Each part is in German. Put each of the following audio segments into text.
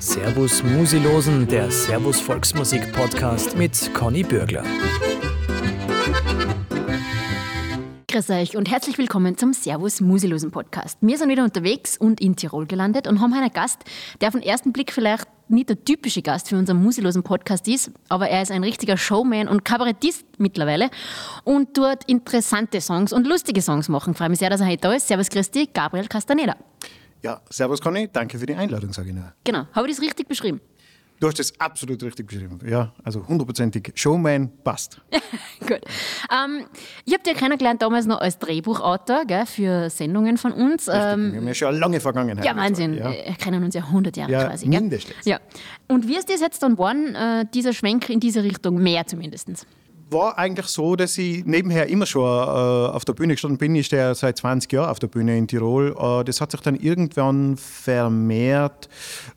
Servus Musilosen, der Servus Volksmusik Podcast mit Conny Bürgler. Grüß euch und herzlich willkommen zum Servus Musilosen Podcast. Wir sind wieder unterwegs und in Tirol gelandet und haben einen Gast, der auf den ersten Blick vielleicht nicht der typische Gast für unseren Musilosen Podcast ist, aber er ist ein richtiger Showman und Kabarettist mittlerweile und dort interessante Songs und lustige Songs machen. Ich freue mich sehr, dass er heute da ist. Servus Christi, Gabriel Castaneda. Ja, servus Conny, danke für die Einladung, sage ich nur. Genau, habe ich das richtig beschrieben? Du hast das absolut richtig beschrieben. Ja, also hundertprozentig. Showman passt. Gut. Ähm, ich habe dich kennengelernt damals noch als Drehbuchautor gell, für Sendungen von uns. Ähm, Wir haben ja schon eine lange Vergangenheit. Ja, Wahnsinn. Ja. Wir kennen uns ja 100 Jahre ja, quasi. Gell? Mindestens. Ja. Und wie ist das jetzt dann geworden, äh, dieser Schwenk in diese Richtung? Mehr zumindest? War eigentlich so, dass ich nebenher immer schon äh, auf der Bühne gestanden bin. Ich stehe seit 20 Jahren auf der Bühne in Tirol. Äh, das hat sich dann irgendwann vermehrt.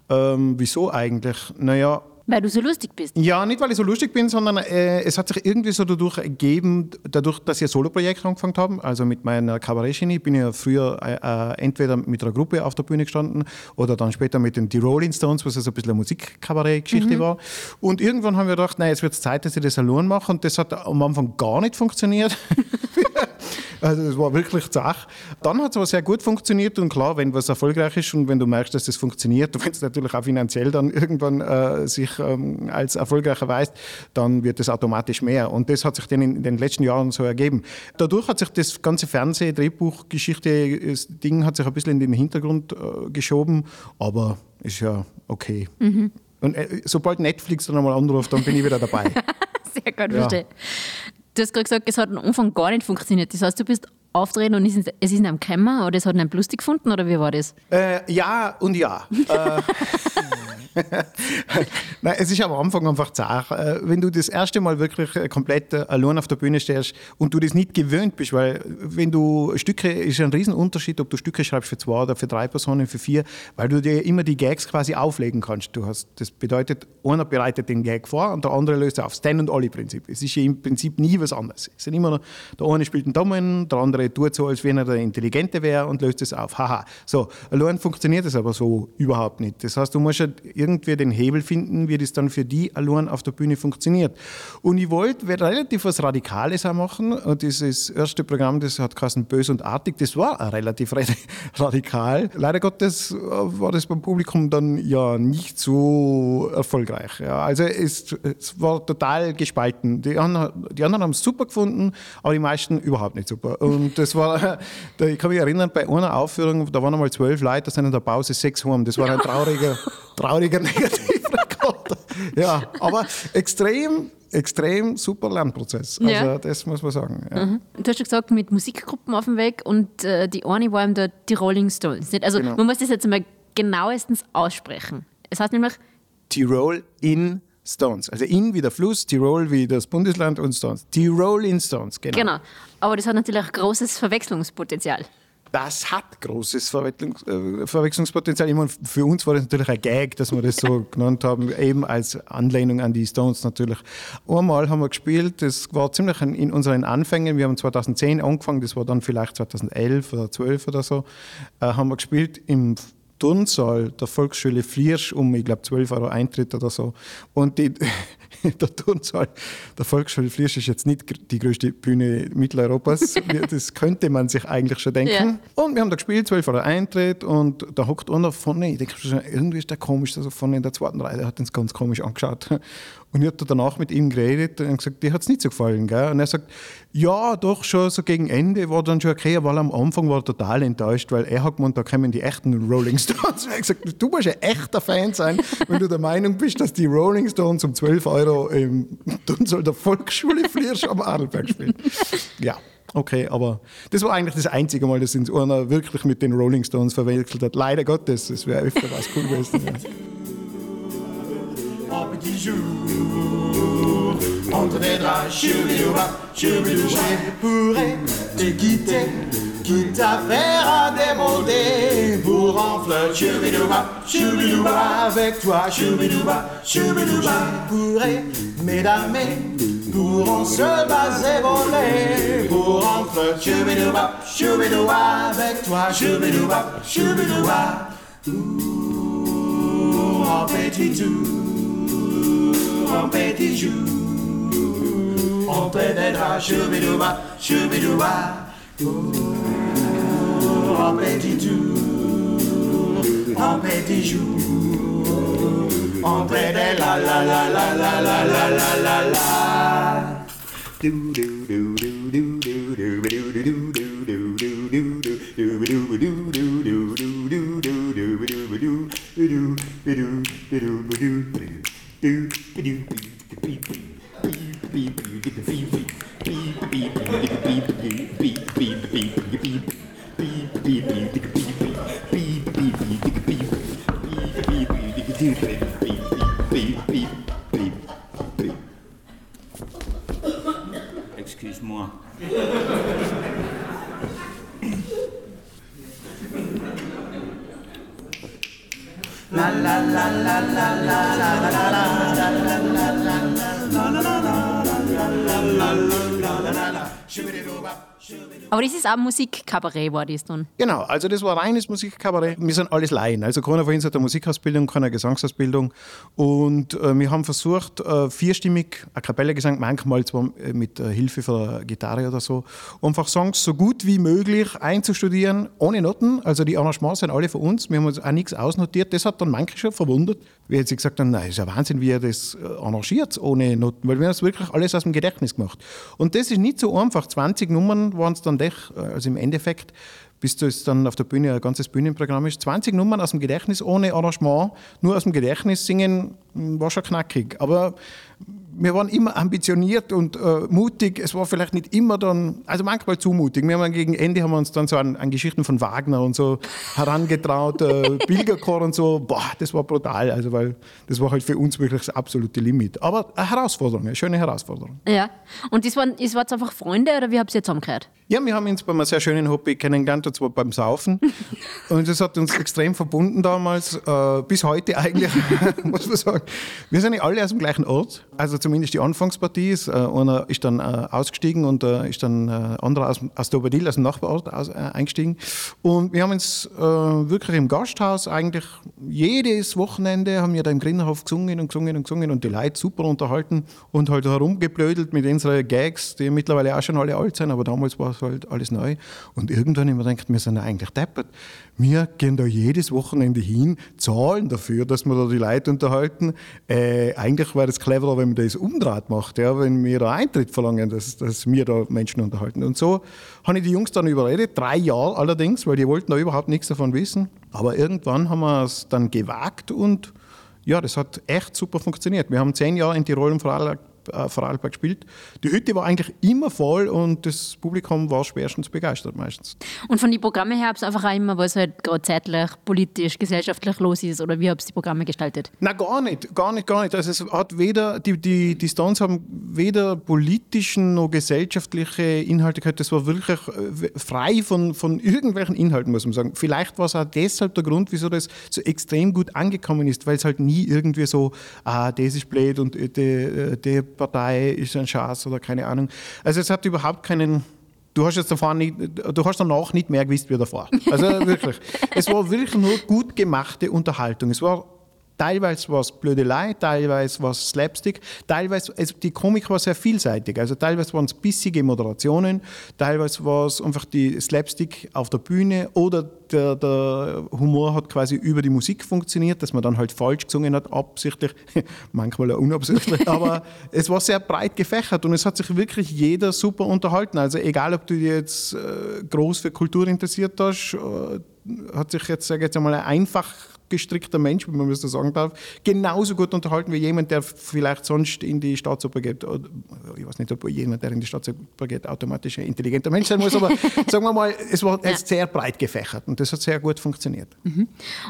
Ähm, wieso eigentlich? Naja, weil du so lustig bist? Ja, nicht weil ich so lustig bin, sondern äh, es hat sich irgendwie so dadurch ergeben, dadurch, dass ich ein Soloprojekt angefangen habe, also mit meiner Kabarettschiene, bin ich ja früher äh, äh, entweder mit einer Gruppe auf der Bühne gestanden oder dann später mit den The Rolling Stones, was also ein bisschen eine Musikkabarett-Geschichte mhm. war. Und irgendwann haben wir gedacht, nein, jetzt wird es Zeit, dass ich das allein mache und das hat am Anfang gar nicht funktioniert. Also das war wirklich zach. Dann hat es aber sehr gut funktioniert und klar, wenn was erfolgreich ist und wenn du merkst, dass das funktioniert, und wenn es natürlich auch finanziell dann irgendwann äh, sich ähm, als erfolgreich erweist, dann wird es automatisch mehr. Und das hat sich dann in, den letzten Jahren so ergeben. Dadurch hat sich das ganze Fernseh-, Drehbuchgeschichte, das Ding hat sich ein bisschen in den Hintergrund äh, geschoben, aber ist ja okay. Mhm. Und äh, sobald Netflix dann einmal anruft, dann bin ich wieder dabei. Sehr gut, ja. verstehe. Du hast gerade gesagt, es hat am Anfang gar nicht funktioniert. Das heißt, du bist auftreten und es ist in einem gekommen oder es hat einen lustig gefunden oder wie war das? Äh, ja und ja. äh, Nein, es ist am Anfang einfach zart. Äh, wenn du das erste Mal wirklich äh, komplett äh, allein auf der Bühne stehst und du das nicht gewöhnt bist, weil wenn du Stücke, ist ein Riesenunterschied, ob du Stücke schreibst für zwei oder für drei Personen, für vier, weil du dir immer die Gags quasi auflegen kannst. Du hast, das bedeutet, einer bereitet den Gag vor und der andere löst auf. Stand and Ollie Prinzip. Es ist ja im Prinzip nie was anderes. Es sind immer, der eine spielt einen Daumen, der andere tut so, als wenn er der Intelligente wäre und löst es auf. Haha. So, allein funktioniert das aber so überhaupt nicht. Das heißt, du musst halt irgendwie den Hebel finden, wie das dann für die allein auf der Bühne funktioniert. Und ich wollte relativ was Radikales auch machen. Und dieses erste Programm, das hat geheißen Bös und Artig, das war auch relativ radikal. Leider Gottes war das beim Publikum dann ja nicht so erfolgreich. Ja, also es, es war total gespalten. Die anderen, die anderen haben es super gefunden, aber die meisten überhaupt nicht super. Und das war, ich kann mich erinnern, bei einer Aufführung, da waren einmal zwölf Leute, da sind in der Pause sechs heim. Das war ein trauriger, trauriger Negativrekord. Ja, aber extrem extrem super Lernprozess. Also ja. das muss man sagen. Ja. Mhm. Du hast ja gesagt, mit Musikgruppen auf dem Weg und äh, die eine waren da die Rolling Stones. Nicht? Also genau. man muss das jetzt einmal genauestens aussprechen. Es heißt nämlich Tirol in Stones. Also in wie der Fluss, Tirol wie das Bundesland und Stones. Tirol in Stones, genau. Genau. Aber das hat natürlich auch großes Verwechslungspotenzial das hat großes äh, Verwechslungspotenzial. Meine, für uns war das natürlich ein Gag, dass wir das so genannt haben, eben als Anlehnung an die Stones natürlich. Einmal haben wir gespielt, das war ziemlich in unseren Anfängen, wir haben 2010 angefangen, das war dann vielleicht 2011 oder 12 oder so, äh, haben wir gespielt im Turnsaal der Volksschule Fliersch um, ich glaube, 12 Euro Eintritt oder so. Und die, der Turnsaal der Volksschule Fliersch ist jetzt nicht die größte Bühne Mitteleuropas. das könnte man sich eigentlich schon denken. Ja. Und wir haben da gespielt, 12 Euro Eintritt und da hockt einer vorne, ich denke irgendwie ist der komisch, also vorne in der zweiten Reihe, der hat uns ganz komisch angeschaut. Und ich habe danach mit ihm geredet und gesagt, dir hat es nicht so gefallen. Gell? Und er sagt, ja, doch schon so gegen Ende war dann schon okay, aber am Anfang war er total enttäuscht, weil er hat gemeint, da kommen die echten Rolling Stones. Und er hat gesagt, du musst ein echter Fan sein, wenn du der Meinung bist, dass die Rolling Stones um 12 Euro im Tunsoll der Volksschule Fliersch am Adelberg spielen. Ja. Okay, aber das war eigentlich das einzige Mal, dass uns einer wirklich mit den Rolling Stones verwechselt hat. Leider Gottes, das wäre öfter was cool gewesen. Ja. petit quitte à faire un démodé pour enfler Choubidouba, choubidouba avec toi Choubidouba, choubidouba pourrait mesdames pourront se baser voler. Pour enfler Choubidouba, choubidouba avec toi Choubidouba, choubidouba pour en petit tour, en petit jour. On pénétra choubidouba, choubidouba Ooh en petit tour, en petit jour, en paix des la la la la la la la la la la. Do do do do do do do do do do. do do do do do do do do do do do do do musique. Musikkabarett, war das dann. Genau, also das war reines Musikkabarett. Wir sind alles Laien. Also keiner von uns hat eine Musikausbildung, keine Gesangsausbildung. Und äh, wir haben versucht, äh, vierstimmig, A Cappella-Gesang, manchmal zwar mit äh, Hilfe von der Gitarre oder so, einfach Songs so gut wie möglich einzustudieren, ohne Noten. Also die Arrangements sind alle von uns. Wir haben uns auch nichts ausnotiert. Das hat dann manche schon verwundert, wie sie gesagt haben, nein, ist ja Wahnsinn, wie er das äh, arrangiert ohne Noten, weil wir haben das wirklich alles aus dem Gedächtnis gemacht. Und das ist nicht so einfach. 20 Nummern waren es dann doch, äh, also im Endeffekt, bis das dann auf der Bühne ein ganzes Bühnenprogramm ist. 20 Nummern aus dem Gedächtnis ohne Arrangement, nur aus dem Gedächtnis singen, mh, war schon knackig. Aber wir waren immer ambitioniert und äh, mutig. Es war vielleicht nicht immer dann, also manchmal zu mutig. Wir haben gegen Ende haben wir uns dann so an, an Geschichten von Wagner und so herangetraut, äh, Pilgerchor und so. Boah, das war brutal, also weil das war halt für uns wirklich das absolute Limit. Aber eine Herausforderung, eine schöne Herausforderung. Ja. Und das waren, das waren einfach Freunde oder wie habt ihr zusammengehört? Ja, wir haben uns bei einem sehr schönen Hobby kennengelernt, und zwar beim Saufen. Und das hat uns extrem verbunden damals, äh, bis heute eigentlich, muss man sagen. Wir sind ja alle aus dem gleichen Ort, also zumindest die Anfangspartie ist. Äh, einer ist dann äh, ausgestiegen und äh, ist dann äh, anderer aus, aus der Oberdil, aus dem Nachbarort, aus, äh, eingestiegen. Und wir haben uns äh, wirklich im Gasthaus eigentlich jedes Wochenende haben wir da im Grinnerhof gesungen und gesungen und gesungen und die Leute super unterhalten und halt herumgeblödelt mit unseren Gags, die mittlerweile auch schon alle alt sind, aber damals war es halt alles neu. Und irgendwann haben wir gedacht, wir sind ja eigentlich deppert. Wir gehen da jedes Wochenende hin, zahlen dafür, dass wir da die Leute unterhalten. Äh, eigentlich wäre es cleverer, wenn man das umdreht macht, ja, wenn wir da Eintritt verlangen, dass, dass wir da Menschen unterhalten. Und so habe ich die Jungs dann überredet, drei Jahre allerdings, weil die wollten da überhaupt nichts davon wissen. Aber irgendwann haben wir es dann gewagt und ja, das hat echt super funktioniert. Wir haben zehn Jahre in Tirol und Vorarlberg, äh, Vorarlberg gespielt. Die Hütte war eigentlich immer voll und das Publikum war schwerstens begeistert meistens. Und von den Programmen her habt ihr einfach auch immer, was halt gerade zeitlich, politisch, gesellschaftlich los ist oder wie habt ihr die Programme gestaltet? Na gar nicht, gar nicht, gar nicht. Also es hat weder, die, die, die Stones haben weder politischen noch gesellschaftliche Inhalte gehabt. Das war wirklich äh, frei von, von irgendwelchen Inhalten, muss man sagen. Vielleicht war es auch deshalb der Grund, wieso das so extrem gut angekommen ist, weil es halt nie irgendwie so, ah, das ist blöd und die, äh, die Partei ist ein Schatz oder keine Ahnung. Also es hat überhaupt keinen Du hast jetzt davor nicht, du hast danach nicht mehr gewusst wie davor. Also wirklich. es war wirklich nur gut gemachte Unterhaltung. Es war teilweise was Blödelei, teilweise was Slapstick, teilweise, also die Komik war sehr vielseitig. Also teilweise waren es bissige Moderationen, teilweise war es einfach die Slapstick auf der Bühne oder der, der Humor hat quasi über die Musik funktioniert, dass man dann halt falsch gesungen hat, absichtlich, manchmal auch unabsichtlich, aber es war sehr breit gefächert und es hat sich wirklich jeder super unterhalten. Also egal, ob du dich jetzt äh, groß für Kultur interessiert hast, äh, hat sich jetzt, sage ich jetzt einmal, ein einfach gestrickter Mensch, wenn man das so sagen darf, genauso gut unterhalten wie jemand, der vielleicht sonst in die Staatsoper geht. Oder, Ich weiß nicht, ob jemand, der in die Staatsoper geht, automatisch ein intelligenter Mensch sein muss, aber sagen wir mal, es war Ja. jetzt sehr breit gefächert und das hat sehr gut funktioniert.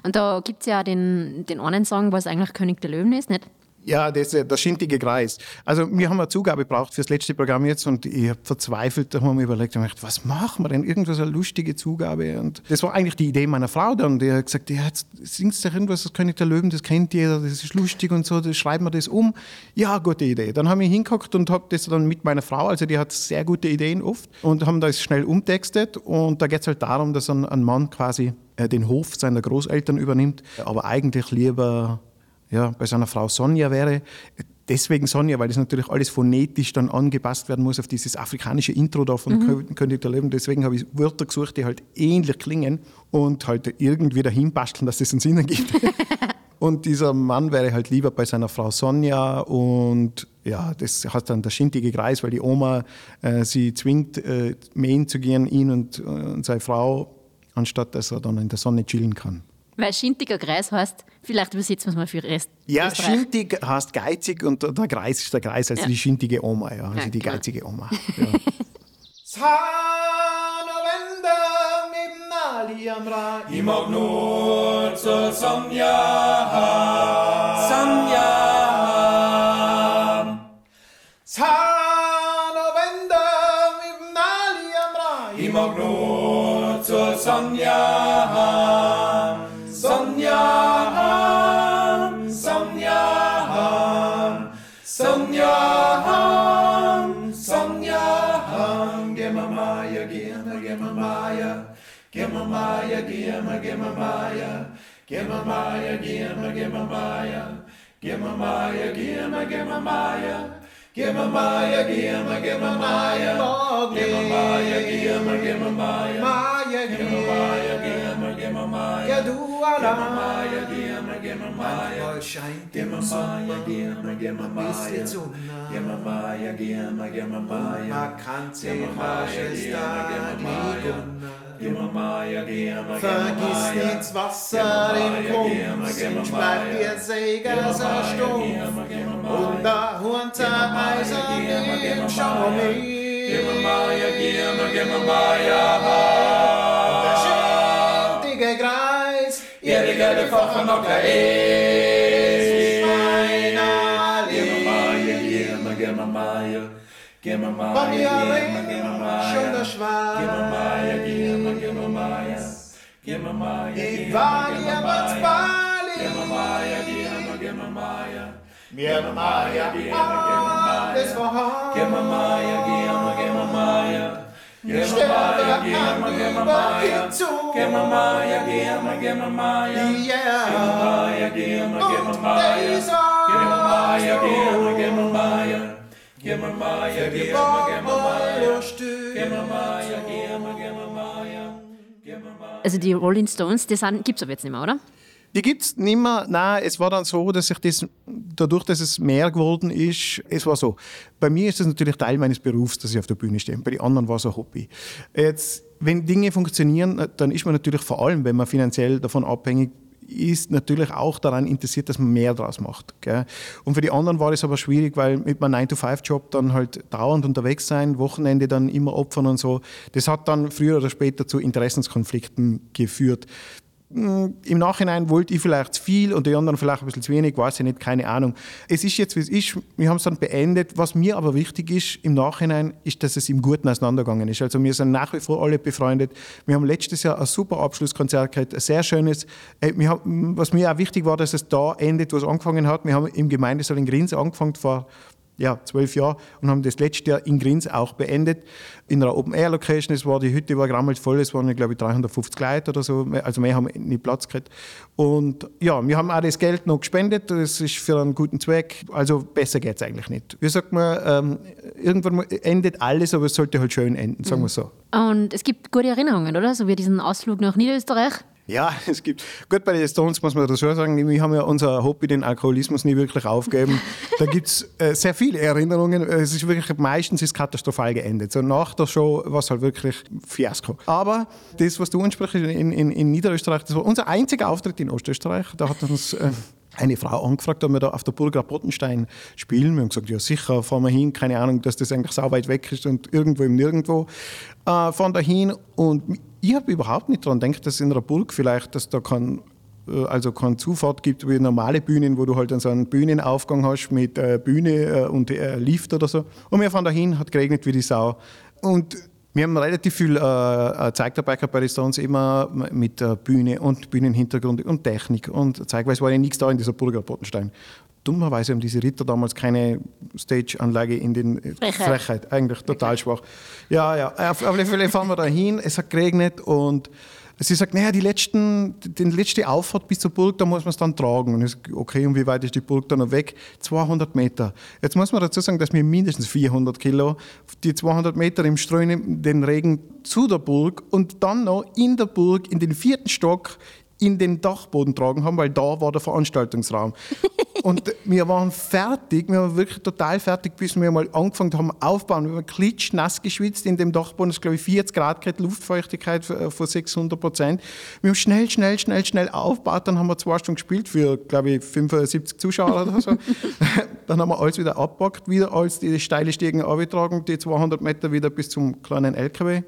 Und da gibt es ja den, den einen Song, was eigentlich König der Löwen ist, nicht? Ja, das, äh, der schindige Kreis. Also wir haben eine Zugabe gebraucht fürs letzte Programm jetzt und ich habe verzweifelt, da haben wir überlegt, und gedacht, was machen wir denn? Irgendwas eine lustige Zugabe. Und das war eigentlich die Idee meiner Frau dann, die hat gesagt, ja, jetzt singst du irgendwas, das König der Löwen, das kennt jeder, das ist lustig und so, das schreiben wir das um. Ja, gute Idee. Dann haben wir hingeguckt und habe das dann mit meiner Frau, also die hat sehr gute Ideen oft, und haben das schnell umtextet und da geht es halt darum, dass ein, ein Mann quasi äh, den Hof seiner Großeltern übernimmt, aber eigentlich lieber ja, bei seiner Frau Sonja wäre. Deswegen Sonja, weil das natürlich alles phonetisch dann angepasst werden muss auf dieses afrikanische Intro da von mhm. König der Löwen. Deswegen habe ich Wörter gesucht, die halt ähnlich klingen und halt irgendwie dahin basteln, dass das einen Sinn ergibt. und dieser Mann wäre halt lieber bei seiner Frau Sonja und ja, das hat dann der schintige Kreis, weil die Oma äh, sie zwingt, äh, mähen zu gehen, ihn und, äh, und seine Frau, anstatt dass er dann in der Sonne chillen kann. Weil schintiger Kreis heißt, vielleicht übersetzen wir es mal für Rest. Ja, schintig heißt geizig und der Kreis ist der Kreis, also ja. die schintige Oma, ja, also ja, die klar. geizige Oma. Ja. Ich mag nur zur Sonja Gimma Maya, Gimma, Gimma Maya, Gimma Maya, Gimma, Gimma Maya. Gimma Maya, Gimma, Gimma Maya, Gimma Maya, Gimma, Gimma Maya, Maya, Gimma Maya, Gimma, Gimma Maya, ja du Gimma Maya, Gimma, Gimma Maya, scheint Gimma Maya, Gimma, Gimma Maya, Gimma Maya, Gimma, Gimma Maya, man kann sie Maya, Gimma, Gimma Maya, Vergiss nichts Wasser im Kumpf, sich bleib dir Säger sehr stumpf, und da unter Eisen im Schau mich. Gimma Maya, Gimma Maya, Gimma Und der Schuldige Greis, ihr Gelle Fache noch der Eis, mein Ali. Gimma Maya, Gimma, Maya, Gemma Maya, Gemma Maya, Gemma Maya, Gemma Maya, Maya, Maya, me, give me Maya. Give me Maya, alles vorhanden. Give me Maya, give me, give me Maya. Give me Maya, give me, give me Maya. Give me Maya, give me, Also die Rolling Stones, die gibt es aber jetzt nicht mehr, oder? Die gibt es nicht mehr. Nein, es war dann so, dass ich das, dadurch, dass es mehr geworden ist, es war so. Bei mir ist das natürlich Teil meines Berufs, dass ich auf der Bühne stehe. Bei den anderen war es ein Hobby. Jetzt, wenn Dinge funktionieren, dann ist man natürlich vor allem, wenn man finanziell davon abhängig ist natürlich auch daran interessiert, dass man mehr daraus macht. Gell? Und für die anderen war es aber schwierig, weil mit meinem 9-to-5-Job dann halt dauernd unterwegs sein, Wochenende dann immer opfern und so. Das hat dann früher oder später zu Interessenskonflikten geführt. Hm, im Nachhinein wollte ich vielleicht zu viel und die anderen vielleicht ein bisschen zu wenig, weiß ich nicht, keine Ahnung. Es ist jetzt, wie es ist. Wir haben es dann beendet. Was mir aber wichtig ist im Nachhinein, ist, dass es im Guten auseinandergegangen ist. Also wir sind nach wie vor alle befreundet. Wir haben letztes Jahr ein super Abschlusskonzert gehabt, ein sehr schönes. Äh, haben, was mir auch wichtig war, dass es da endet, wo es angefangen hat. Wir haben im Gemeindesaal in Grins angefangen vor ja, zwölf Jahre und haben das letzte Jahr in Grins auch beendet. In einer Open-Air-Location. Es war, die Hütte war grammelt voll, es waren, glaube ich, 350 Leute oder so. Also mehr haben nicht Platz gehabt. Und ja, wir haben auch das Geld noch gespendet. Das ist für einen guten Zweck. Also besser geht es eigentlich nicht. Wie sagt man, ähm, irgendwann endet alles, aber es sollte halt schön enden, sagen wir so. Und es gibt gute Erinnerungen, oder? So wie diesen Ausflug nach Niederösterreich. Ja, es gibt. Gut, bei den Stones muss man so sagen, wir haben ja unser Hobby, den Alkoholismus, nie wirklich aufgegeben. da gibt es äh, sehr viele Erinnerungen. Es ist wirklich, meistens ist katastrophal geendet. So nach der Show war es halt wirklich Fiasko. Aber das, was du ansprichst in, in, in Niederösterreich, das war unser einziger Auftritt in Ostösterreich. Da hat uns. Äh, eine Frau angefragt, ob wir da auf der Burg Rapottenstein spielen. Wir haben gesagt, ja sicher, fahren wir hin. Keine Ahnung, dass das eigentlich so weit weg ist und irgendwo im Nirgendwo. Äh, fahren da hin und ich habe überhaupt nicht daran gedacht, dass in einer Burg vielleicht, dass da kein, äh, also keine Zufahrt gibt wie normale Bühnen, wo du halt so einen Bühnenaufgang hast mit äh, Bühne äh, und äh, Lift oder so. Und wir fahren da hin, hat geregnet wie die Sau. Und wir haben relativ viel äh, äh gehabt bei den Stones, immer mit äh, Bühne und Bühnenhintergrund und Technik und Zeug, weil es war ja nichts da in dieser Burger Pottenstein dummerweise haben diese Ritter damals keine Stage-Anlage in den äh, Frechheit. Frechheit. Eigentlich total Frechheit. schwach. Ja, ja. Auf alle Fälle fahren wir da hin. Es hat geregnet und Sie sagt, naja, die letzten, die letzte Auffahrt bis zur Burg, da muss man es dann tragen. Und ich sag, okay, und wie weit ist die Burg dann noch weg? 200 Meter. Jetzt muss man dazu sagen, dass wir mindestens 400 Kilo die 200 Meter im strömenden Regen zu der Burg und dann noch in der Burg in den vierten Stock in den Dachboden tragen haben, weil da war der Veranstaltungsraum. und wir waren fertig, wir waren wirklich total fertig, bis wir mal angefangen haben aufbauen. Wir waren klitschnass geschwitzt in dem Dachboden, das ist glaube ich 40 Grad gehabt, Luftfeuchtigkeit von 600 Prozent. Wir haben schnell, schnell, schnell, schnell aufgebaut, dann haben wir zwei Stunden gespielt für glaube ich 75 Zuschauer oder so. dann haben wir alles wieder abgepackt, wieder alles die steile Stiegen abgetragen, die 200 Meter wieder bis zum kleinen LKW.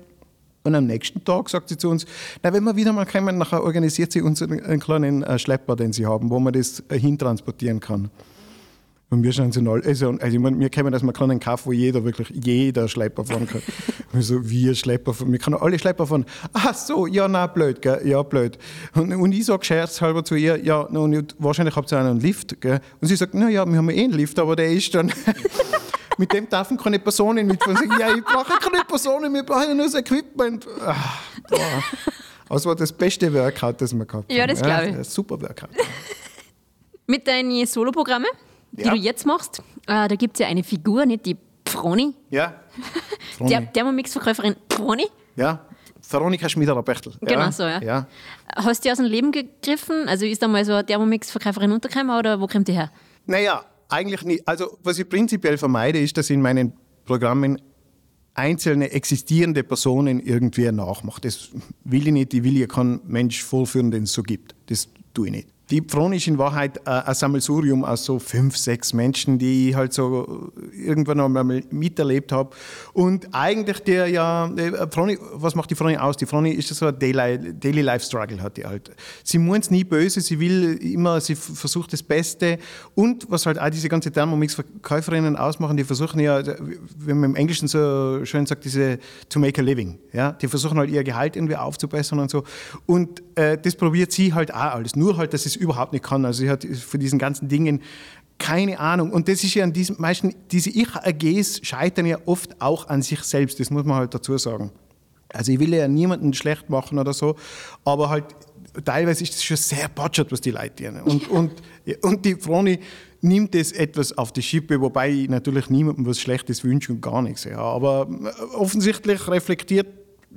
Und am nächsten Tag sagt sie zu uns, na, wenn wir wieder mal kommen, nachher organisiert sie uns einen kleinen äh, Schlepper, den sie haben, wo man das äh, hintransportieren kann. Und wir schauen so null. Also, also ich meine, wir kennen das mal einen Kauf, wo jeder, wirklich jeder Schlepper fahren kann. Und so, wir Schlepper fahren, wir können alle Schlepper fahren. Ach so, ja, na, blöd, gell? ja, blöd. Und, und ich sage scherzhalber zu ihr, ja, und wahrscheinlich habt ihr einen Lift, gell? Und sie sagt, na ja, wir haben eh einen Lift, aber der ist dann... mit dem dürfen keine Personen mitfahren. Ich sage, ja, ich brauche keine Personen, wir brauchen nur das Equipment. Ach, das war das beste Workout, das wir gehabt haben. Ja, das glaube ich. Ja, super Workout. Mit deinen Soloprogrammen, die Ja. du jetzt machst, äh, da gibt es ja eine Figur, nicht die Froni, Ja. der Thermomix-Verkäuferin Froni. Ja. Veronika Schmiederer-Bechtel. Genau ja. so, ja. ja. Hast du die aus dem Leben gegriffen? Also ist da mal so eine Thermomix-Verkäuferin untergekommen oder wo kommt die her? Naja, eigentlich nicht. Also, was ich prinzipiell vermeide, ist, dass in meinen Programmen einzelne existierende Personen irgendwie nachmache. Das will ich nicht. Ich will ja keinen Mensch vorführen, den es so gibt. Das tue ich nicht. Die Froni ist in Wahrheit äh, ein Sammelsurium aus so fünf, sechs Menschen, die ich halt so irgendwann einmal miterlebt habe. Und eigentlich der ja, äh, Froni, was macht die Froni aus? Die Froni ist so ein Daily, Life Struggle hat die halt. Sie es nie böse, sie will immer, sie versucht das Beste. Und was halt auch diese ganze Thermomix-Verkäuferinnen ausmachen, die versuchen ja, wie man im Englischen so schön sagt, diese to make a living. Ja? Die versuchen halt ihr Gehalt irgendwie aufzubessern und so. Und äh, das probiert sie halt auch alles. Nur halt, dass es überhaupt nicht kann. Also sie hat von diesen ganzen Dingen keine Ahnung. Und das ist ja an diesen meisten, diese Ich-AGs scheitern ja oft auch an sich selbst. Das muss man halt dazu sagen. Also ich will ja niemanden schlecht machen oder so, aber halt teilweise ist es schon sehr botschert, was die Leute tun. Und, und, und die Froni nimmt das etwas auf die Schippe, wobei ich natürlich niemandem was Schlechtes wünsche und gar nichts. Ja. Aber äh, offensichtlich reflektiert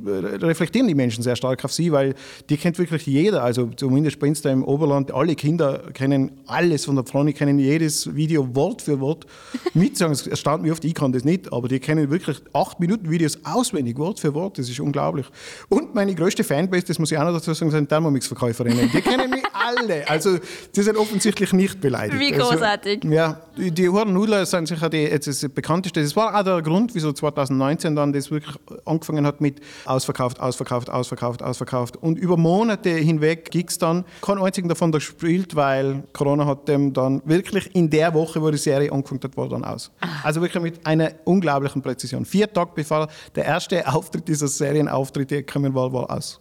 reflektieren die Menschen sehr stark auf sie, weil die kennt wirklich jeder, also zumindest bei uns da im Oberland, alle Kinder kennen alles von der Froni, kennen jedes Video Wort für Wort mitsagen. Es erstaunt mich oft, ich kann das nicht, aber die kennen wirklich acht Minuten Videos auswendig, Wort für Wort, das ist unglaublich. Und meine größte Fanbase, das muss ich auch noch dazu sagen, sind Thermomix-Verkäuferinnen. Die kennen mich alle, also die sind offensichtlich nicht beleidigt. Wie Also, großartig. ja, die, Huren-Nudler sind sicher die, jetzt das bekannteste. Das war auch der Grund, wieso 2019 dann das wirklich angefangen hat mit ausverkauft, ausverkauft, ausverkauft, ausverkauft. Und über Monate hinweg Gigs dann. Kein einzigen davon gespielt, weil Corona hat dem dann wirklich in der Woche, wo die Serie angefangen hat, war dann aus. Also wirklich mit einer unglaublichen Präzision. Vier Tage bevor der erste Auftritt dieser Serienauftritt gekommen war, war aus.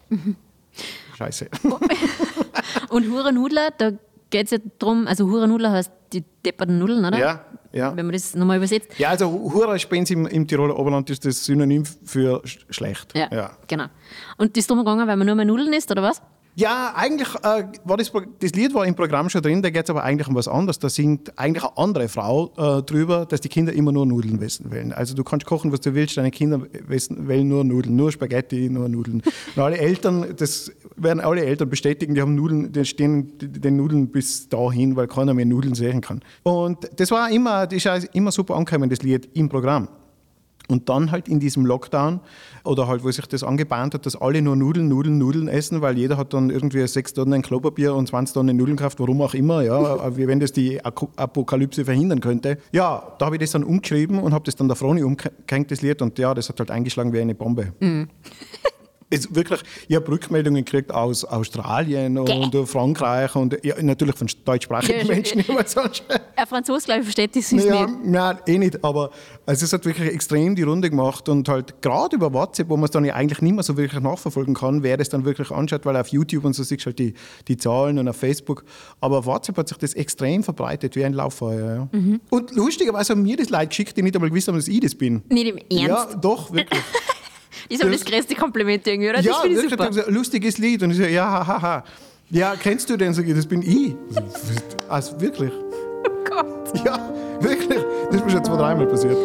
Scheiße. Und Hurenudler, da geht es ja darum, also Hurenudler heißt die depperten Nudeln, oder? Ja, ja. Wenn man das nochmal übersetzt. Ja, also Hura uns im, im Tiroler Oberland ist das Synonym für sch schlecht. Ja, ja. genau. Und das ist drum gegangen, weil man nur mehr Nudeln isst, oder was? Ja, eigentlich äh, war das, das Lied war im Programm schon drin, da geht es aber eigentlich um was anderes. Da singt eigentlich eine andere Frau äh, drüber, dass die Kinder immer nur Nudeln essen wollen. Also du kannst kochen, was du willst, deine Kinder essen, wollen nur Nudeln, nur Spaghetti, nur Nudeln. Und alle Eltern, das werden alle Eltern bestätigen, die haben Nudeln, die stehen den Nudeln bis dahin, weil keiner mehr Nudeln sehen kann. Und das war immer, das ist immer super angekommen, das Lied im Programm. Und dann halt in diesem Lockdown oder halt, wo sich das angebahnt hat, dass alle nur Nudeln, Nudeln, Nudeln essen, weil jeder hat dann irgendwie sechs Tonnen Klopapier und 20 Tonnen Nudeln gekauft, warum auch immer, ja, wie wenn das die Apokalypse verhindern könnte. Ja, da habe ich das dann umgeschrieben und habe das dann der Froni umgehängt, das Lied, und ja, das hat halt eingeschlagen wie eine Bombe. Es wirklich, ich habe Rückmeldungen gekriegt aus Australien und Frankreich und ja, natürlich von deutschsprachigen Ja, Menschen. immer sonst- Ein Franzose, glaube ich, versteht das nicht. ja, nein, eh nicht. Aber also es hat wirklich extrem die Runde gemacht und halt gerade über WhatsApp, wo man es dann ja eigentlich nicht mehr so wirklich nachverfolgen kann, wer das dann wirklich anschaut, weil auf YouTube und so siehst du halt die, die Zahlen und auf Facebook. Aber auf WhatsApp hat sich das extrem verbreitet, wie ein Lauffeuer. Ja. Und lustigerweise haben mir das Leute geschickt, die nicht einmal gewusst haben, dass ich das bin. Nicht im Ernst. Ja, doch, wirklich. ist aber Das- das größte Kompliment irgendwie, oder? ja, das finde ich wirklich, super. so, lustiges Lied. Und ich so, ja, haha. Ha. Ja, kennst du den? Sag ich, das bin ich. Also wirklich. Oh Gott. Ja, wirklich. Das ist mir schon zwei, dreimal passiert.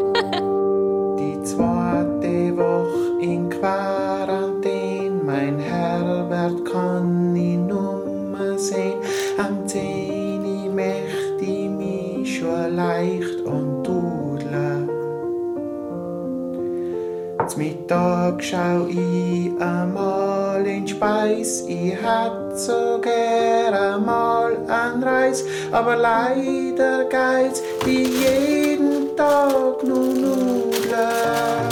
Die zweite Woche in Quarantäne, mein Herbert kann ich nummer sehen. Am 10. möchte ich mich schon leicht und Zum Mittag schau ich einmal in Speis. Ich hätt so gern einmal an Reis, aber leider geht's wie jeden Tag nur Nudeln.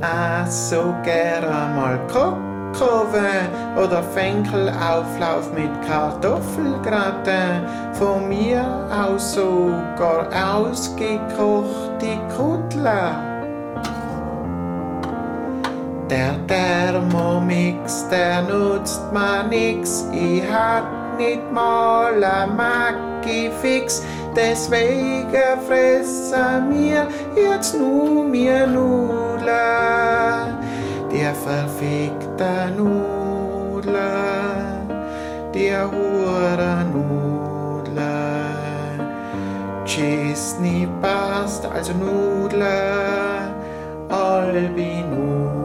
Ess so gern mal Kokove oder Fenkelauflauf mit Kartoffelgratin. Von mir aus sogar ausgekochte Kutler. Der Thermomix, der nutzt mir nix. Ich hab nicht mal ein Mackie fix. Deswegen fressen wir jetzt nur mir Nudeln. Die verfickte Nudeln. Die hure Nudeln. Tschüss, nie passt, also Nudeln. Albi Nudeln.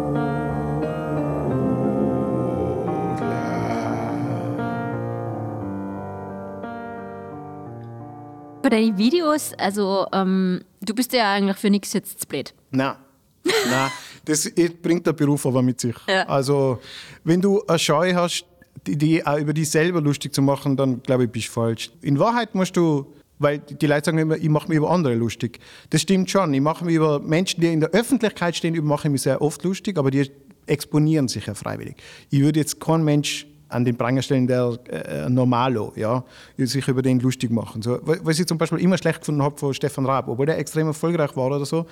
Bei deinen Videos, also ähm, du bist ja eigentlich für nichts jetzt zu blöd. Nein. Nein, das bringt der Beruf aber mit sich. Ja. Also, wenn du eine Scheu hast, die, die auch über dich selber lustig zu machen, dann glaube ich, bist du falsch. In Wahrheit musst du, weil die Leute sagen immer, ich mache mich über andere lustig. Das stimmt schon. Ich mache mich über Menschen, die in der Öffentlichkeit stehen, mache ich mich sehr oft lustig, aber die exponieren sich ja freiwillig. Ich würde jetzt keinen Mensch an den Pranger stellen, der äh, Normalo, ja, sich über den lustig machen. So, was ich zum Beispiel immer schlecht gefunden habe von Stefan Raab, obwohl der extrem erfolgreich war oder so.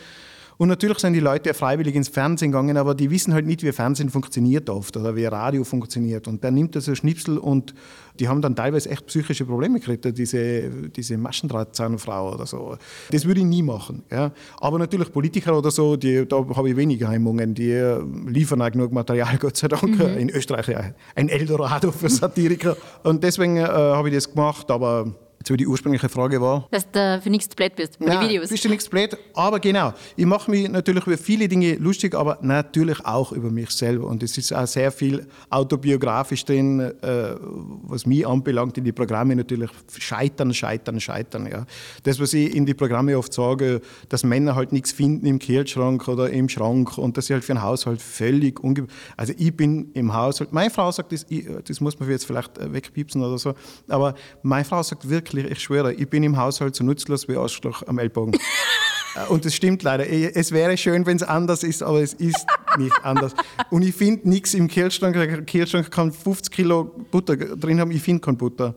Und natürlich sind die Leute ja freiwillig ins Fernsehen gegangen, aber die wissen halt nicht, wie Fernsehen funktioniert oft oder wie Radio funktioniert. Und der nimmt also Schnipsel und die haben dann teilweise echt psychische Probleme gekriegt, diese, diese Maschendrahtzahnfrau oder so. Das würde ich nie machen. Ja. Aber natürlich Politiker oder so, die, da habe ich weniger Hemmungen, die liefern auch genug Material, Gott sei Dank. In Österreich ein Eldorado für Satiriker. Und deswegen äh, habe ich das gemacht, aber jetzt, wie die ursprüngliche Frage war, Dass du für nichts zu blöd bist bei den Nein, Videos. bist du nichts blöd. Aber genau, ich mache mich natürlich über viele Dinge lustig, aber natürlich auch über mich selber. Und es ist auch sehr viel autobiografisch drin, äh, was mich anbelangt, in die Programme natürlich scheitern, scheitern, scheitern. Ja. Das, was ich in die Programme oft sage, dass Männer halt nichts finden im Kühlschrank oder im Schrank und dass sie halt für einen Haushalt völlig unge... Also ich bin im Haushalt, meine Frau sagt, das, ich, das muss man jetzt vielleicht äh, wegpiepsen oder so, aber meine Frau sagt wirklich, ich schwöre, ich bin im Haushalt so nutzlos wie Arschloch am Ellbogen. Äh, Und das stimmt leider. Es wäre schön, wenn es anders ist, aber es ist nicht anders. Und ich finde nichts im Kühlschrank. Der Kühlschrank kann 50 Kilo Butter drin haben. Ich finde keine Butter.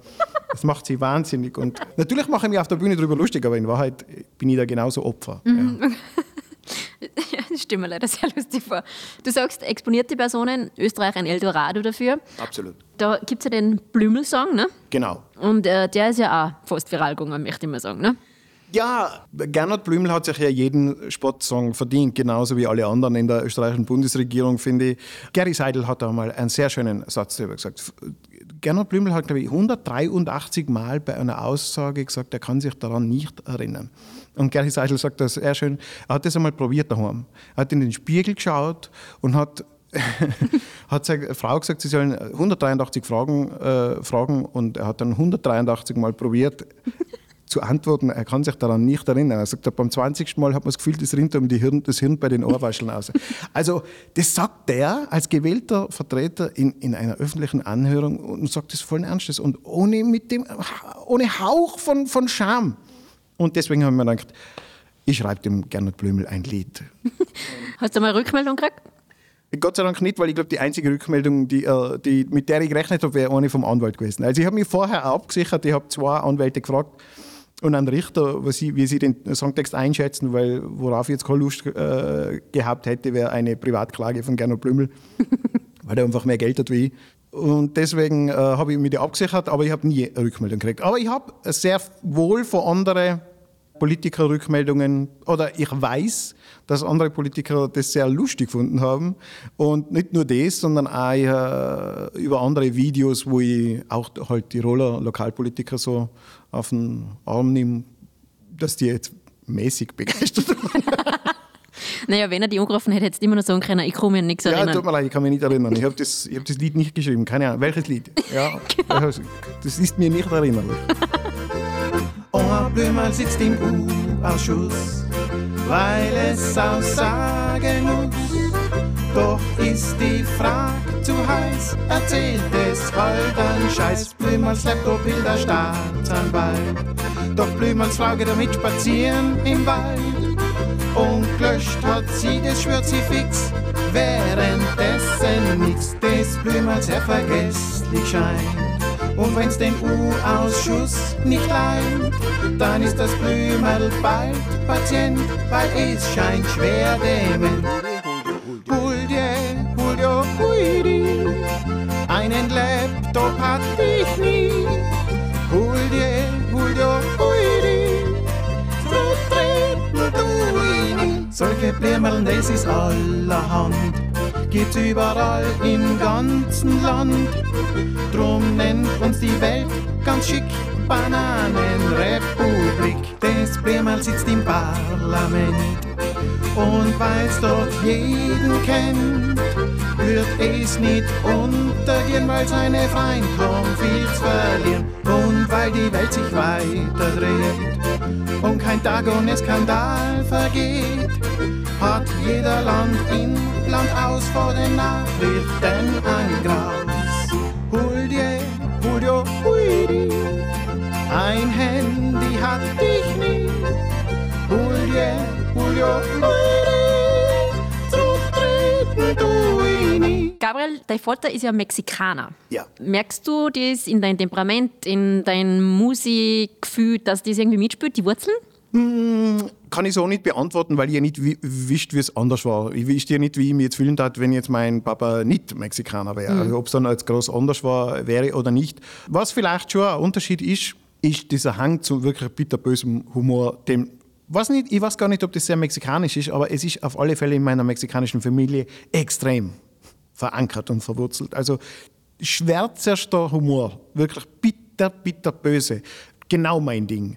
Das macht sie wahnsinnig. Und natürlich mache ich mich auf der Bühne darüber lustig, aber in Wahrheit bin ich da genauso Opfer. Ja. Ja, das stimmt mir leider sehr lustig vor. Du sagst, exponierte Personen, Österreich ein Eldorado dafür. Absolut. Da gibt es ja den Blümel-Song, ne? Genau. Und äh, der ist ja auch fast viral gegangen, möchte ich mal sagen, ne? Ja, Gernot Blümel hat sich ja jeden Sportsong verdient, genauso wie alle anderen in der österreichischen Bundesregierung, finde ich. Gary Seidel hat da mal einen sehr schönen Satz darüber gesagt. Gernot Blümel hat, glaube ich, 183 Mal bei einer Aussage gesagt, er kann sich daran nicht erinnern. Und Gary Seidel sagt das sehr schön. Er hat das einmal probiert daheim. Er hat in den Spiegel geschaut und hat hat seine Frau gesagt, sie sollen 183 Fragen äh, fragen und er hat dann 183 Mal probiert zu antworten. Er kann sich daran nicht erinnern. Er sagt, beim 20. Mal hat man das Gefühl, das rinnt um die Hirn, das Hirn bei den Ohrwascheln aus. Also das sagt der als gewählter Vertreter in, in einer öffentlichen Anhörung und sagt das vollen Ernstes und ohne, mit dem, ohne Hauch von, von Scham. Und deswegen haben wir gedacht, ich schreibe dem Gernot Blümel ein Lied. Hast du mal Rückmeldung gekriegt? Gott sei Dank nicht, weil ich glaube, die einzige Rückmeldung, die, äh, die, mit der ich gerechnet habe, wäre eine vom Anwalt gewesen. Also ich habe mich vorher abgesichert, ich habe zwei Anwälte gefragt und einen Richter, was sie, wie sie den Songtext einschätzen, weil worauf ich jetzt keine Lust äh, gehabt hätte, wäre eine Privatklage von Gernot Blümel, weil er einfach mehr Geld hat wie ich. Und deswegen äh, habe ich mich da abgesichert, aber ich habe nie Rückmeldung gekriegt. Aber ich habe sehr wohl von anderen Politikern Rückmeldungen, oder ich weiß, dass andere Politiker das sehr lustig gefunden haben. Und nicht nur das, sondern auch äh, über andere Videos, wo ich auch halt die Roller Lokalpolitiker so auf den Arm nehme, dass die jetzt mäßig begeistert waren. Naja, wenn er die angerufen hätte, hättest du immer noch sagen können, ich kann mich an nichts Ja, erinnern. tut mir leid, ich kann mich nicht erinnern. Ich habe das, ich hab das Lied nicht geschrieben. Keine Ahnung. Welches Lied? Ja, das ist mir nicht erinnerlich. Oma Blömerl sitzt im U-Ausschuss, weil es aussagen muss. Doch ist die Frage zu heiß, erzählt es halt an Scheiß. Blömerls Laptop will der Staatsanwalt, doch Blömerls Frau geht damit spazieren im Wald. Und gelöscht hat sie, das schwört sie fix, währenddessen nix des Blömerls sehr vergesslich scheint. Und wenn's den U-Ausschuss nicht leimt, dann ist das Blümerl bald Patient, weil es scheint schwer dement. Solche Blümerl, das ist allerhand, gibt's überall im ganzen Land. Drum nennt uns die Welt ganz schick Bananenrepublik. Das Blümerl sitzt im Parlament und weil's dort jeden kennt, wird es nicht untergehen, weil seine Freund kaum viel zu verlieren und weil die Welt sich weiter dreht und kein Tag ohne Skandal vergeht, hat jeder Land in, Land aus vor den Nachrichten ein dir, hol dir, huidi, ein Handy hat dich nie. Hol dir, hol Gabriel, dein Vater ist ja Mexikaner. Ja. Merkst du das in deinem Temperament, in deinem Musikgefühl, dass das irgendwie mitspielt, die Wurzeln? Kann ich so nicht beantworten, weil ich ja nicht wi- wisst, wie es anders war. Ich wüsste ja nicht, wie ich mich jetzt fühlen tat, wenn jetzt mein Papa nicht Mexikaner wäre. Also, ob es dann als groß anders war, wäre oder nicht. Was vielleicht schon ein Unterschied ist, ist dieser Hang zu wirklich bitterbösem Humor, dem was nicht, ich weiß gar nicht, ob das sehr mexikanisch ist, aber es ist auf alle Fälle in meiner mexikanischen Familie extrem verankert und verwurzelt. Also schwärzerster Humor, wirklich bitter, bitter böse. Genau mein Ding.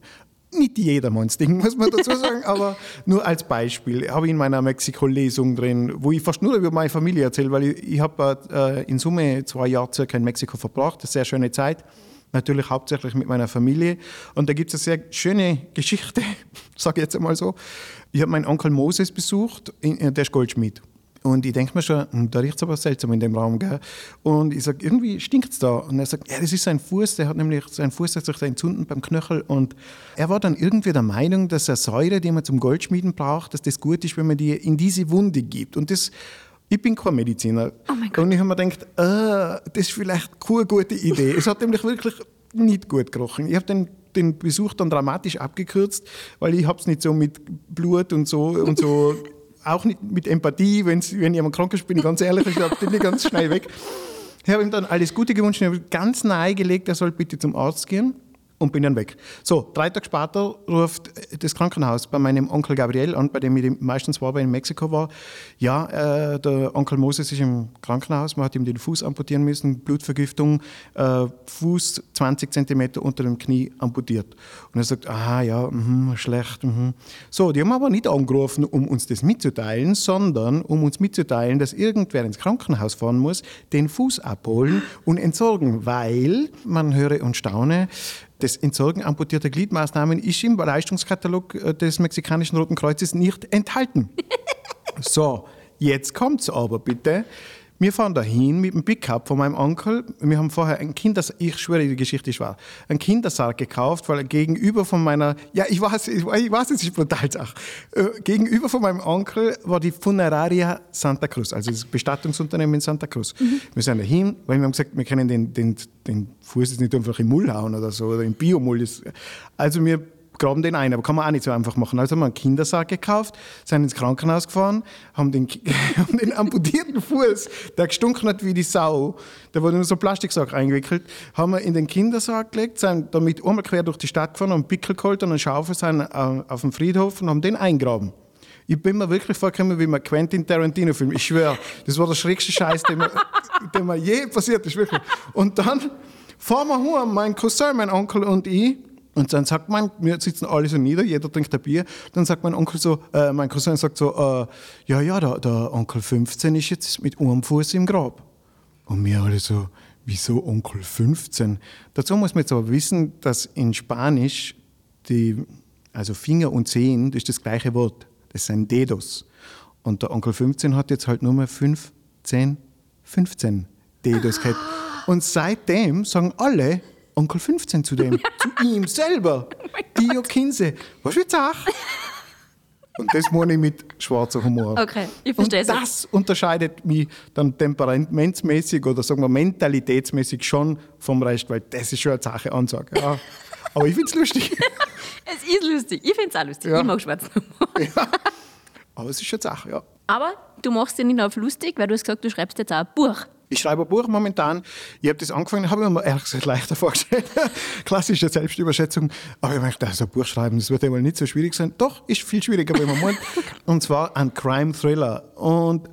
Nicht jedermanns Ding, muss man dazu sagen, aber nur als Beispiel habe ich in meiner Mexiko-Lesung drin, wo ich fast nur über meine Familie erzähle, weil ich, ich habe äh, in Summe zwei Jahre circa in Mexiko verbracht, eine sehr schöne Zeit, natürlich hauptsächlich mit meiner Familie. Und da gibt es eine sehr schöne Geschichte, sage ich jetzt einmal so. Ich habe meinen Onkel Moses besucht, in, der ist Goldschmied. Und ich denke mir schon, hm, da riecht es aber seltsam in dem Raum. Gell? Und ich sage, irgendwie stinkt es da. Und er sagt, ja, das ist sein Fuß. Der hat nämlich, sein Fuß hat sich da entzünden beim Knöchel. Und er war dann irgendwie der Meinung, dass er Säure, die man zum Goldschmieden braucht, dass das gut ist, wenn man die in diese Wunde gibt. Und das, ich bin kein Mediziner. Oh. Und ich habe mir gedacht, ah, das ist vielleicht keine gute Idee. es hat nämlich wirklich nicht gut gerochen. Ich habe den, den Besuch dann dramatisch abgekürzt, weil ich habe es nicht so mit Blut und so und so auch nicht mit Empathie, wenn's, wenn jemand krank ist, bin ich ganz ehrlich, ich habe den ganz schnell weg. Ich habe ihm dann alles Gute gewünscht, ich habe ganz nahegelegt, er soll bitte zum Arzt gehen und bin dann weg. So, drei Tage später ruft das Krankenhaus bei meinem Onkel Gabriel an, bei dem ich meistens war, weil ich in Mexiko war. Ja, äh, der Onkel Moses ist im Krankenhaus, man hat ihm den Fuß amputieren müssen, Blutvergiftung, äh, Fuß 20 Zentimeter unter dem Knie amputiert. Und er sagt, aha, ja, mhm, schlecht. Mhm. So, die haben aber nicht angerufen, um uns das mitzuteilen, sondern um uns mitzuteilen, dass irgendwer ins Krankenhaus fahren muss, den Fuß abholen und entsorgen, weil, man höre und staune, das Entsorgen amputierter Gliedmaßnahmen ist im Leistungskatalog äh, des mexikanischen Roten Kreuzes nicht enthalten. so, jetzt kommt's aber bitte. Wir fahren dahin mit dem Pickup von meinem Onkel. Wir haben vorher ein Kinders, ich schwöre, die Geschichte ist wahr, ein Kindersarg gekauft, weil gegenüber von meiner, ja, ich weiß, ich weiß, es ist brutal, Sach. Äh, gegenüber von meinem Onkel war die Funeraria Santa Cruz, also das Bestattungsunternehmen in Santa Cruz. Mhm. Wir sind dahin, weil wir haben gesagt, wir können den, den, den Fuß jetzt nicht einfach im Mull hauen oder so, oder im Biomull. Also wir graben den ein, aber kann man auch nicht so einfach machen. Also haben wir einen Kindersarg gekauft, sind ins Krankenhaus gefahren, haben den, haben den amputierten Fuß, der gestunken hat wie die Sau, der wurde in so einen Plastiksack eingewickelt, haben wir in den Kindersarg gelegt, sind damit einmal quer durch die Stadt gefahren, haben einen Pickel geholt und einen Schaufel sind äh, auf dem Friedhof und haben den eingraben. Ich bin mir wirklich vorgekommen wie ein Quentin Tarantino-Film. Ich schwöre, das war der schrägste Scheiß, der mir, der mir je passiert ist. Wirklich. Und dann fahren wir heim, mein Cousin, mein Onkel und ich, und dann sagt man, wir sitzen alle so nieder, jeder trinkt ein Bier. Dann sagt mein Onkel so, äh, mein Cousin sagt so, äh, ja, ja, der, der, Onkel 15 ist jetzt mit einem Fuß im Grab. Und wir alle so, wieso Onkel 15? Dazu muss man jetzt aber wissen, dass in Spanisch die, also Finger und Zehen, das ist das gleiche Wort. Das sind Dedos. Und der Onkel 15 hat jetzt halt nur mehr 5, 10, 15 Dedos gehabt. Und seitdem sagen alle, Onkel 15 zu dem, zu ihm selber. Oh Dio Kinse. Was willst du sagen? Und das meine ich mit schwarzer Humor. Okay, ich verstehe es. Das unterscheidet mich dann temperamentsmäßig oder sagen wir mentalitätsmäßig schon vom Rest, weil das ist schon eine Sache Ansage. Ja. Aber ich finde es lustig. es ist lustig. Ich finde es auch lustig. Ja. Ich mag schwarzen Humor. Ja. Aber es ist schon eine Sache, ja. Aber du machst dir nicht auf lustig, weil du hast gesagt, du schreibst jetzt auch ein Buch. Ich schreibe ein Buch momentan. Ich habe das angefangen, habe ich mir ehrlich gesagt leichter vorgestellt. Klassische Selbstüberschätzung. Aber ich dachte, also ein Buch schreiben, das wird ja wohl nicht so schwierig sein. Doch, ist viel schwieriger, wie man meint. Und zwar ein Crime-Thriller.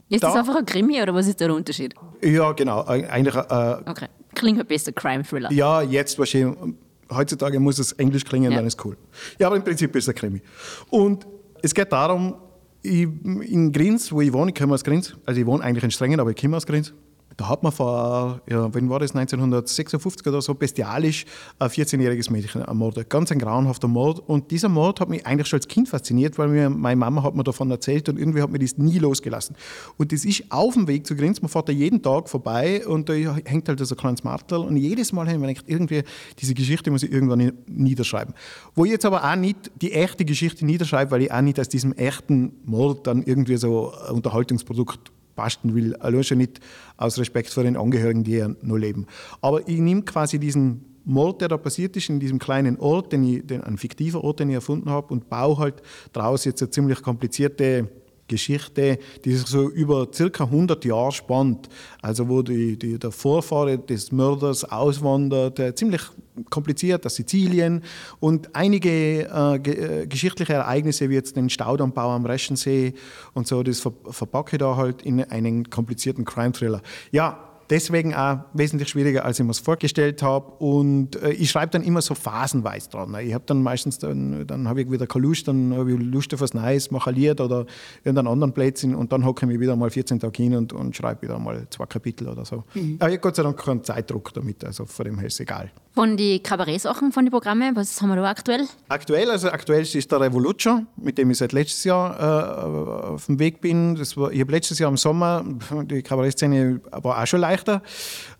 ist da, das einfach ein Krimi oder was ist der Unterschied? Ja, genau. Eigentlich, äh, okay. Klingt ein besser Crime-Thriller. Ja, jetzt wahrscheinlich. Heutzutage muss es Englisch klingen, ja. dann ist cool. Ja, aber im Prinzip ist es ein Krimi. Und es geht darum, ich, in Grins, wo ich wohne, ich komme aus Grins, also ich wohne eigentlich in Strengen, aber ich komme aus Grins, da hat man vor, ja, wann war das, 1956 oder so, bestialisch ein 14-jähriges Mädchen ermordet. Ganz ein grauenhafter Mord. Und dieser Mord hat mich eigentlich schon als Kind fasziniert, weil mir, meine Mama hat mir davon erzählt und irgendwie hat mir das nie losgelassen. Und das ist auf dem Weg zu Grenz, man fährt da jeden Tag vorbei und da hängt halt so ein kleines Martel und jedes Mal habe ich gedacht, irgendwie, diese Geschichte muss ich irgendwann niederschreiben. Wo ich jetzt aber auch nicht die echte Geschichte niederschreibe, weil ich auch nicht aus diesem echten Mord dann irgendwie so ein Unterhaltungsprodukt basteln will. Allein schon nicht aus Respekt vor den Angehörigen, die ja nur leben. Aber ich nehme quasi diesen Mord, der da passiert ist, in diesem kleinen Ort, den ich, den, ein fiktiver Ort, den ich erfunden habe, und baue halt daraus jetzt eine ziemlich komplizierte Geschichte, die sich so über circa 100 Jahre spannt. Also wo die, die, der Vorfahre des Mörders auswandert, äh, ziemlich kompliziert, aus Sizilien und einige äh, ge äh, geschichtliche Ereignisse wie jetzt den Staudammbau am Reschensee und so, das ver verpacke da halt in einen komplizierten Crime-Thriller. Ja, deswegen auch wesentlich schwieriger, als ich mir es vorgestellt habe. Und äh, ich schreibe dann immer so phasenweise dran. Ich habe dann meistens, dann, dann habe ich wieder keine Lust, dann habe ich Lust auf was Neues, mache ein Lied oder irgendeinen anderen Plätzchen und dann hocke ich mich wieder mal 14 Tage hin und, und schreibe wieder mal zwei Kapitel oder so. Mhm. Aber ich habe Gott sei Dank keinen Zeitdruck damit, also von dem her ist es egal. Von den Kabarettsachen, von den Programmen, was haben wir da aktuell? Aktuell, also aktuell ist der Revolution, mit dem ich seit letztes Jahr äh, auf dem Weg bin. Das war, ich habe letztes Jahr im Sommer, die Kabarettszene war auch schon leichter.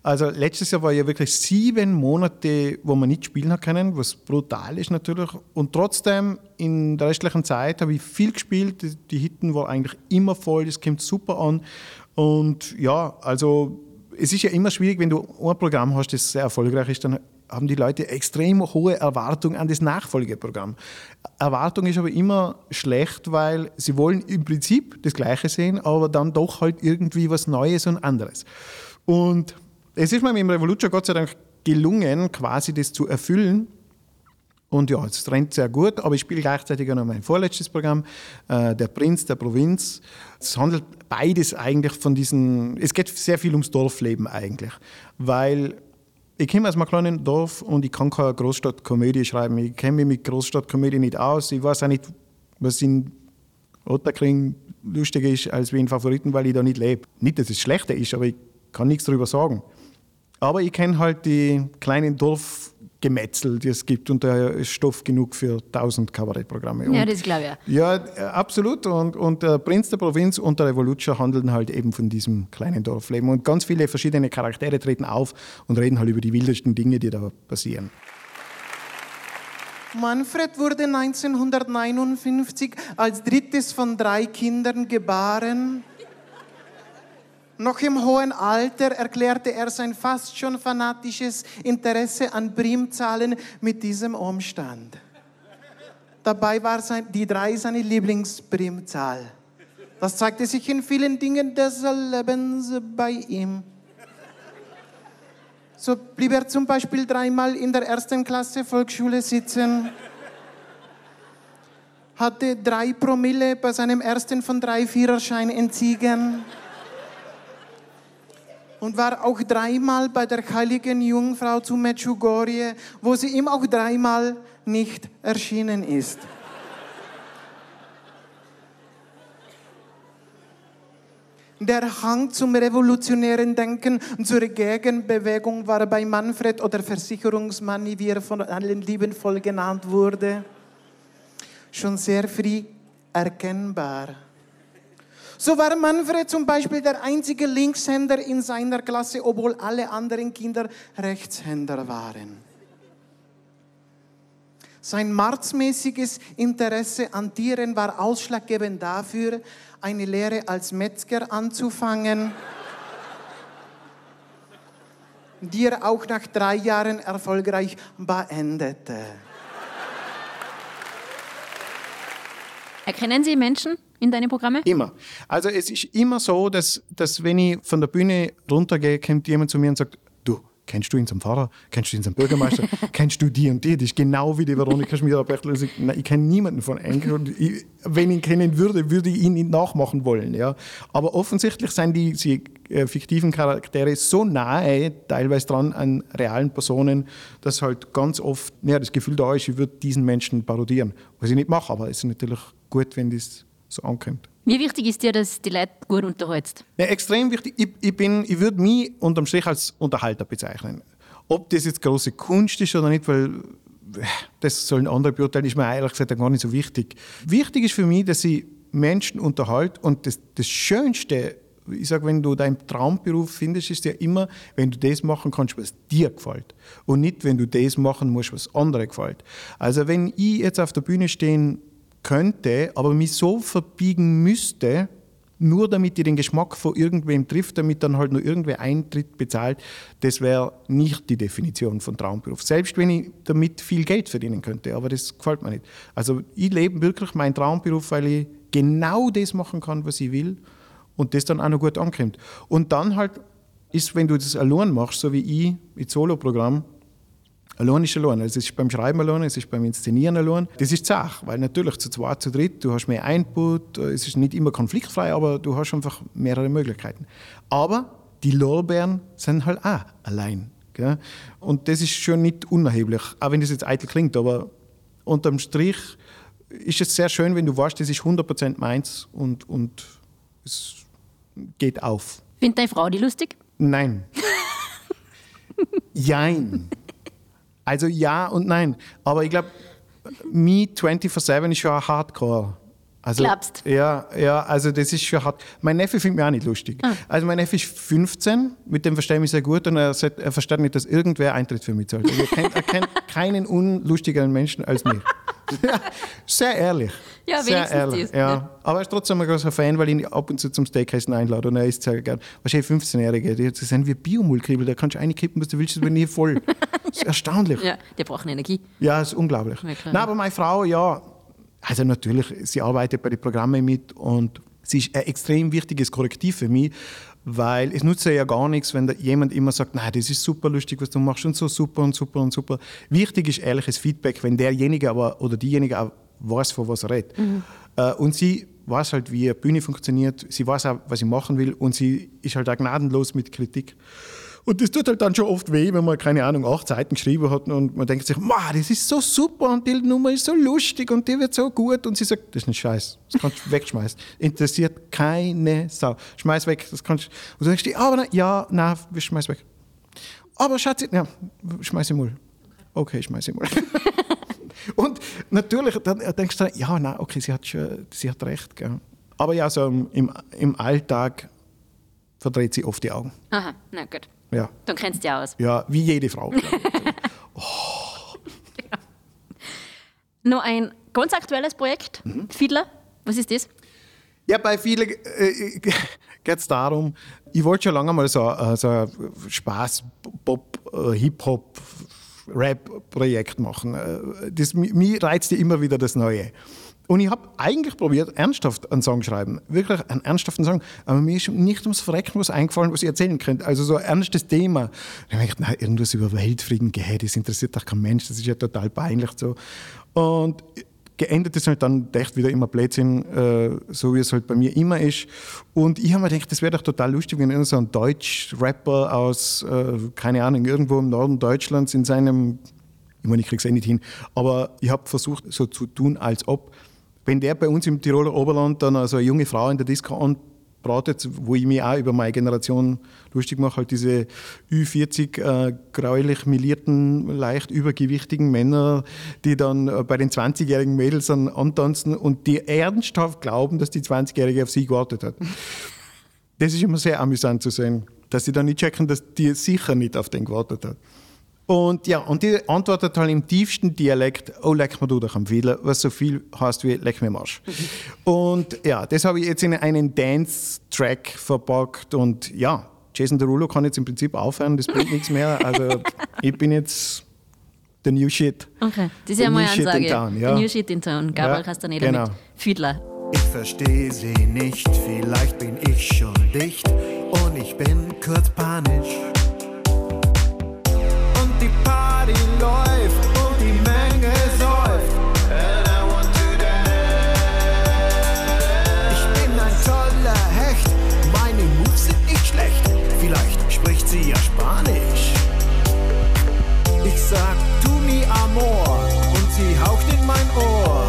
Also letztes Jahr war ja wirklich sieben Monate, wo man nicht spielen hat können, was brutal ist natürlich. Und trotzdem, in der restlichen Zeit habe ich viel gespielt. Die Hitten war eigentlich immer voll, das kommt super an. Und ja, also es ist ja immer schwierig, wenn du ein Programm hast, das sehr erfolgreich ist, dann haben die Leute extrem hohe Erwartungen an das Nachfolgeprogramm. Erwartung ist aber immer schlecht, weil sie wollen im Prinzip das Gleiche sehen, aber dann doch halt irgendwie was Neues und anderes. Und es ist mir mit dem Revolution Gott sei Dank gelungen, quasi das zu erfüllen. Und ja, es rennt sehr gut, aber ich spiele gleichzeitig auch noch mein vorletztes Programm, äh, Der Prinz der Provinz. Es handelt beides eigentlich von diesen, es geht sehr viel ums Dorfleben eigentlich, weil ich komme aus einem kleinen Dorf und ich kann keine Großstadtkomödie schreiben. Ich kenne mich mit Großstadtkomödie nicht aus. Ich weiß auch nicht, was in Otterkring lustiger ist als wie in Favoriten, weil ich da nicht lebe. Nicht, dass es schlechter ist, aber ich kann nichts darüber sagen. Aber ich kenne halt die kleinen Dorf Gemetzel, die es gibt und da ist Stoff genug für tausend Kabarettprogramme. Ja, Und- das glaube ich ja, äh, absolut. Und, und der Prinz der Provinz und der Revolution handeln halt eben von diesem kleinen Dorfleben. Und ganz viele verschiedene Charaktere treten auf und reden halt über die wildesten Dinge, die da passieren. Manfred wurde 1959 als drittes von drei Kindern geboren. Noch im hohen Alter erklärte er sein fast schon fanatisches Interesse an Primzahlen mit diesem Umstand. Dabei war sein, die drei seine Lieblingsprimzahl. Das zeigte sich in vielen Dingen des Lebens bei ihm. So blieb er zum Beispiel dreimal in der ersten Klasse Volksschule sitzen, hatte drei Promille bei seinem ersten von drei Viererschein entziehen und war auch dreimal bei der heiligen Jungfrau zu Medjugorje, wo sie ihm auch dreimal nicht erschienen ist. Der Hang zum revolutionären Denken und zur Gegenbewegung war bei Manfred oder Versicherungsmanni, wie er von allen liebenvoll genannt wurde, schon sehr früh erkennbar. So war Manfred zum Beispiel der einzige Linkshänder in seiner Klasse, obwohl alle anderen Kinder Rechtshänder waren. Sein marzmäßiges Interesse an Tieren war ausschlaggebend dafür, eine Lehre als Metzger anzufangen, die er auch nach drei Jahren erfolgreich beendete. Erkennen Sie Menschen in deine Programme? Immer. Also es ist immer so, dass, dass wenn ich von der Bühne runtergehe, kommt jemand zu mir und sagt, du, kennst du ihn zum Pfarrer? Kennst du ihn zum Bürgermeister? kennst du die und die? Das ist genau wie die Veronika Schmierer-Bechtel. Ich, ich kenne niemanden von Enkel. Und ich, wenn ich ihn kennen würde, würde ich ihn nicht nachmachen wollen. Ja? Aber offensichtlich sind die, die äh, fiktiven Charaktere so nahe, teilweise dran an realen Personen, dass halt ganz oft ja, das Gefühl da ist, ich würde diesen Menschen parodieren. Was ich nicht mache, aber es ist natürlich gut, wenn das so ankommt. Wie wichtig ist dir, dass die Leute gut unterhältst? Ja, extrem wichtig. Ich, ich, bin- ich würde mich unterm Strich als Unterhalter bezeichnen. Ob das jetzt große Kunst ist oder nicht, weil das sollen andere beurteilen, ist mir ehrlich gesagt gar nicht so wichtig. Wichtig ist für mich, dass ich Menschen unterhalte und das, das Schönste, ich sage, wenn du deinen Traumberuf findest, ist ja immer, wenn du das machen kannst, was dir gefällt. Und nicht, wenn du das machen musst, was anderen gefällt. Also wenn ich jetzt auf der Bühne stehen könnte, aber mich so verbiegen müsste, nur damit ich den Geschmack von irgendwem trifft, damit dann halt nur irgendwer Eintritt bezahlt, das wäre nicht die Definition von Traumberuf. Selbst wenn ich damit viel Geld verdienen könnte, aber das gefällt mir nicht. Also ich lebe wirklich meinen Traumberuf, weil ich genau das machen kann, was ich will und das dann auch noch gut ankommt. Und dann halt ist, wenn du das allein machst, so wie ich mit Solo-Programm, Allein ist allein. Also es ist beim Schreiben allein, es ist beim Inszenieren allein. Das ist die Sache, weil natürlich zu zweit, zu dritt, du hast mehr Input, es ist nicht immer konfliktfrei, aber du hast einfach mehrere Möglichkeiten. Aber die Lorbeeren sind halt auch allein. Gell? Und das ist schon nicht unerheblich, auch wenn das jetzt eitel klingt, aber unterm Strich ist es sehr schön, wenn du weißt, das ist 100% meins und, und es geht auf. Findet deine Frau die lustig? Nein. Jein. Also ja und nein. Aber ich glaube, Me 24-7 ist schon Hardcore. Also, Glaubst? Ja, ja, also das ist schon hart. Mein Neffe findet mich auch nicht lustig. Also mein Neffe ist 15, mit dem verstehe ich mich sehr gut und er, sagt, er versteht nicht, dass irgendwer Eintritt für mich zahlt. Also er, kennt, er kennt keinen unlustigeren Menschen als mich. Sehr ehrlich. Ja, sehr wenigstens ehrlich. das, Ja. ja. Aber er ist trotzdem ein großer Fan, weil ich ihn ab und zu zum Steakessen einlade und er isst sehr gern. Wahrscheinlich 15-Jährige, die sind wie Biomüllkribbel, da kannst du einkippen, was du willst, das wird nie voll. Das ist erstaunlich. Ja, die brauchen Energie. Ja, das ist unglaublich. Ja. Nein, aber meine Frau, ja, also natürlich, sie arbeitet bei den Programmen mit und sie ist ein extrem wichtiges Korrektiv für mich, weil es nutzt ja gar nichts, wenn jemand immer sagt, nein, das ist super lustig, was du machst und so super und super und super. Wichtig ist ehrliches Feedback, wenn derjenige aber oder diejenige auch weiß, von was er redet. Äh, Und sie weiß halt, wie eine Bühne funktioniert, sie weiß auch, was sie machen will und sie ist halt auch gnadenlos mit Kritik. Und das tut halt dann schon oft weh, wenn man, keine Ahnung, acht Seiten geschrieben hat und man denkt sich, "Ma, das ist so super und die Nummer ist so lustig und die wird so gut. Und sie sagt, das ist ein Scheiß, das kannst du wegschmeißen. Interessiert keine Sau. Schmeiß weg, das kannst Und du denkst dir, aber nein, ja, nein, schmeiß weg. Aber Schatz, ja, schmeiß im Müll. okay, schmeiß ich mal. und natürlich, dann denkst du, ja, nein, okay, sie hat, schon, sie hat recht. Gell. Aber ja, so im, im Alltag verdreht sie oft die Augen. Aha, na gut. Ja, Dann kennst du dich aus. ja wie jede Frau. ich. Noch ein ganz aktuelles Projekt, Mhm. Fiedler. Was ist das? Ja, bei vielen äh, geht es darum, ich wollte schon lange mal so, äh, so ein Spaß, Pop, äh, Hip-Hop, Rap-Projekt machen. Äh, Das, mi- mir reizt ja immer wieder das Neue. Und ich habe eigentlich probiert, ernsthaft einen Song schreiben. Wirklich einen ernsthaften Song. Aber mir ist nicht ums Verrecken was eingefallen, was ich erzählen könnte. Also so ein ernstes Thema. Dann habe ich gedacht, irgendwas über Weltfrieden, geh, das interessiert doch kein Mensch, das ist ja total peinlich. So. Und geendet ist halt dann echt wieder immer Blödsinn, äh, so wie es halt bei mir immer ist. Und ich habe mir gedacht, das wäre doch total lustig, wenn so ein Deutsch-Rapper aus, äh, keine Ahnung, irgendwo im Norden Deutschlands in seinem, ich meine, ich kriege es eh nicht hin, aber ich habe versucht, so zu tun, als ob, wenn der bei uns im Tiroler Oberland dann also eine junge Frau in der Disco anbratet, wo ich mich auch über meine Generation lustig mache, halt diese Ü40 äh, gräulich milierten, leicht übergewichtigen Männer, die dann äh, bei den 20-jährigen Mädels dann antanzen und die ernsthaft glauben, dass die 20-Jährige auf sie gewartet hat. Das ist immer sehr amüsant zu sehen, dass sie dann nicht checken, dass die sicher nicht auf den gewartet hat. Und ja, und die antwortet halt im tiefsten Dialekt, oh, leck mir du doch am Fiedler, was so viel heißt wie leck mir am Arsch. und ja, das habe ich jetzt in einen Dance-Track verpackt und ja, Jason Derulo kann jetzt im Prinzip aufhören, das bringt nichts mehr. Also ich bin jetzt der New Shit. Okay, das ist The ja mal new eine shit in Ansage. town, ja. The New Shit in Town. Gabriel Ja, Castaneda genau. mit Fiedler. Ich verstehe sie nicht, vielleicht bin ich schon dicht und ich bin kurz panisch. Die Party läuft und die Menge säuft. And I want to dance. Ich bin ein toller Hecht, meine Moves sind nicht schlecht. Vielleicht spricht sie ja Spanisch. Ich sag, tu mi amor und sie haucht in mein Ohr.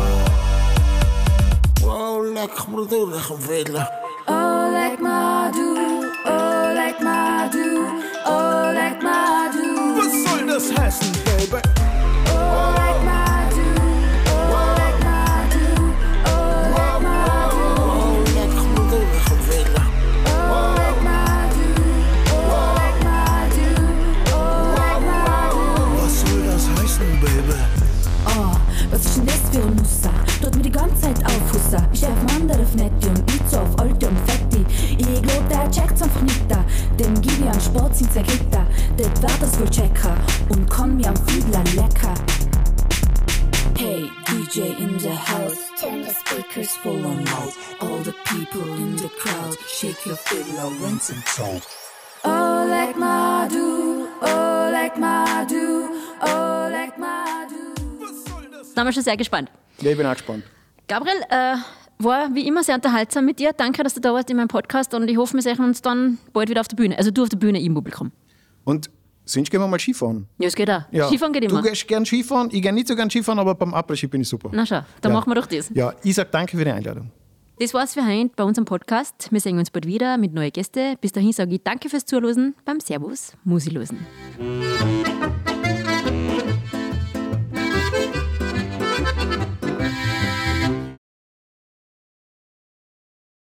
Wow, leck mir durch am Fiddler. Oh, like Madu, oh, like Madu, oh, Madu, das heißen, Baby? oh, schon sehr gespannt. Ja, ich bin auch gespannt. Gabriel, äh, war wie immer sehr unterhaltsam mit dir. Danke, dass du da warst in meinem Podcast und ich hoffe, wir sehen uns dann bald wieder auf der Bühne. Also du auf der Bühne, ich im Publikum. Und sonst gehen wir mal Skifahren. Ja, es geht auch. Skifahren geht immer. Du gehst gern Skifahren, ich gehe nicht so gern Skifahren, aber beim Après-Ski bin ich super. Na schau, dann Ja. machen wir doch das. Ja, ich sage danke für die Einladung. Das war's für heute bei unserem Podcast. Wir sehen uns bald wieder mit neuen Gästen. Bis dahin sage ich danke fürs Zuhören beim Servus Musilosen.